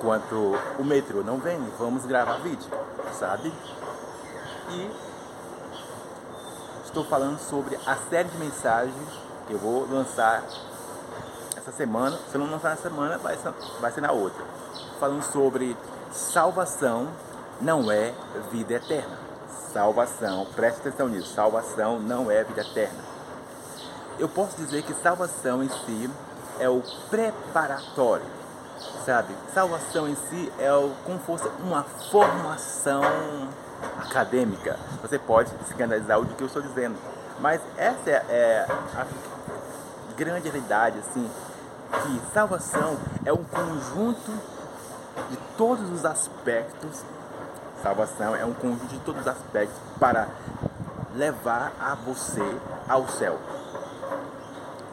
enquanto o metrô não vem, vamos gravar vídeo, sabe? E estou falando sobre a série de mensagens que eu vou lançar essa semana. Se eu não lançar na semana, vai ser, vai ser na outra. Falando sobre salvação não é vida eterna. Salvação, preste atenção nisso, salvação não é vida eterna. Eu posso dizer que salvação em si é o preparatório, sabe? Salvação em si é como fosse uma formação acadêmica. Você pode escandalizar o que eu estou dizendo, mas essa é, é a grande realidade, assim, que salvação é um conjunto de todos os aspectos. Salvação é um conjunto de todos os aspectos para levar a você ao céu.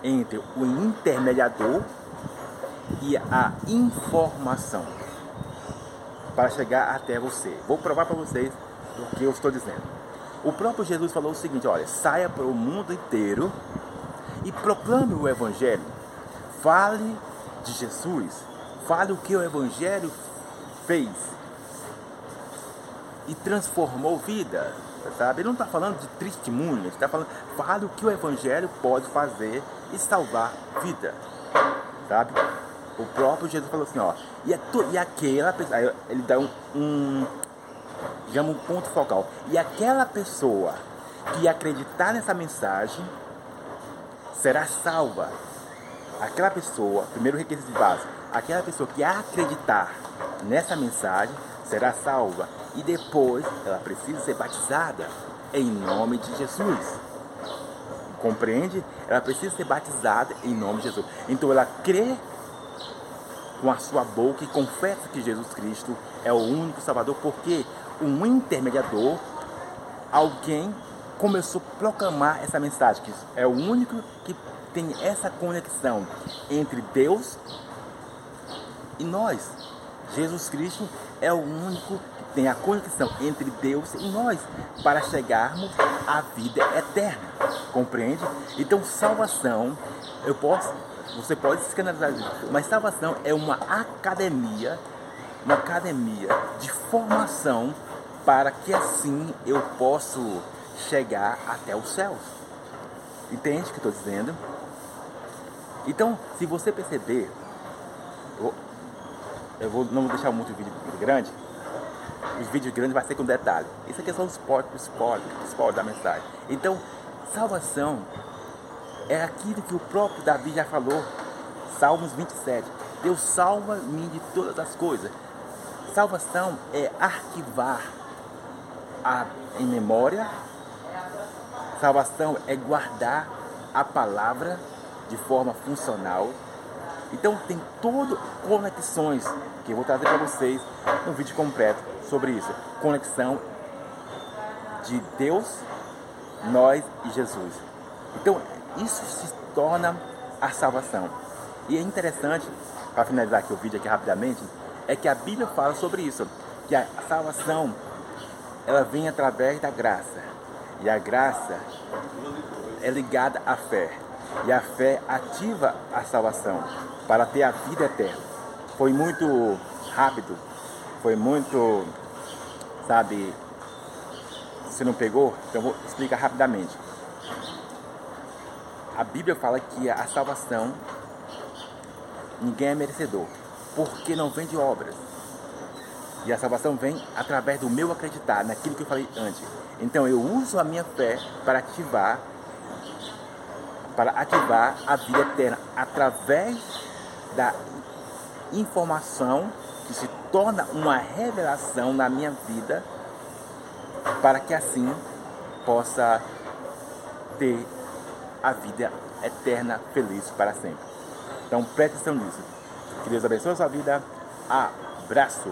Entre o intermediador e a informação para chegar até você. Vou provar para vocês o que eu estou dizendo. O próprio Jesus falou o seguinte: olha, saia para o mundo inteiro e proclame o Evangelho. Fale de Jesus. Fale o que o Evangelho fez e transformou vida. Sabe? Ele não está falando de testemunho, ele está falando, fale o que o Evangelho pode fazer e salvar vida. Sabe? O próprio Jesus falou assim, ó, e, é e aquela pessoa, ele dá um, um, digamos, um ponto focal. E aquela pessoa que acreditar nessa mensagem será salva. Aquela pessoa, primeiro requisito básico, aquela pessoa que acreditar nessa mensagem será salva. E depois ela precisa ser batizada em nome de Jesus. Compreende? Ela precisa ser batizada em nome de Jesus. Então ela crê com a sua boca e confessa que Jesus Cristo é o único Salvador, porque um intermediador, alguém começou a proclamar essa mensagem, que é o único que tem essa conexão entre Deus e nós. Jesus Cristo é o único que tem a conexão entre Deus e nós para chegarmos à vida eterna. Compreende? Então, salvação, eu posso, você pode se escandalizar, mas salvação é uma academia, uma academia de formação para que assim eu possa chegar até os céus. Entende o que estou dizendo? Então, se você perceber, eu vou não vou deixar muito vídeo grande. Os vídeos grandes vai ser com detalhe. Isso aqui é só o spoiler, o spoiler, o spoiler da mensagem. Então, salvação é aquilo que o próprio Davi já falou. Salmos 27. Deus salva-me de todas as coisas. Salvação é arquivar a, em memória. Salvação é guardar a palavra de forma funcional então tem todo conexões que eu vou trazer para vocês um vídeo completo sobre isso. Conexão de Deus, nós e Jesus. Então isso se torna a salvação. E é interessante, para finalizar aqui o vídeo aqui rapidamente, é que a Bíblia fala sobre isso, que a salvação ela vem através da graça. E a graça é ligada à fé. E a fé ativa a salvação para ter a vida eterna. Foi muito rápido, foi muito, sabe, você não pegou? Então vou explicar rapidamente. A Bíblia fala que a salvação ninguém é merecedor, porque não vem de obras. E a salvação vem através do meu acreditar naquilo que eu falei antes. Então eu uso a minha fé para ativar para ativar a vida eterna através da informação que se torna uma revelação na minha vida para que assim possa ter a vida eterna feliz para sempre. Então preste atenção nisso. Que Deus abençoe a sua vida. Abraço!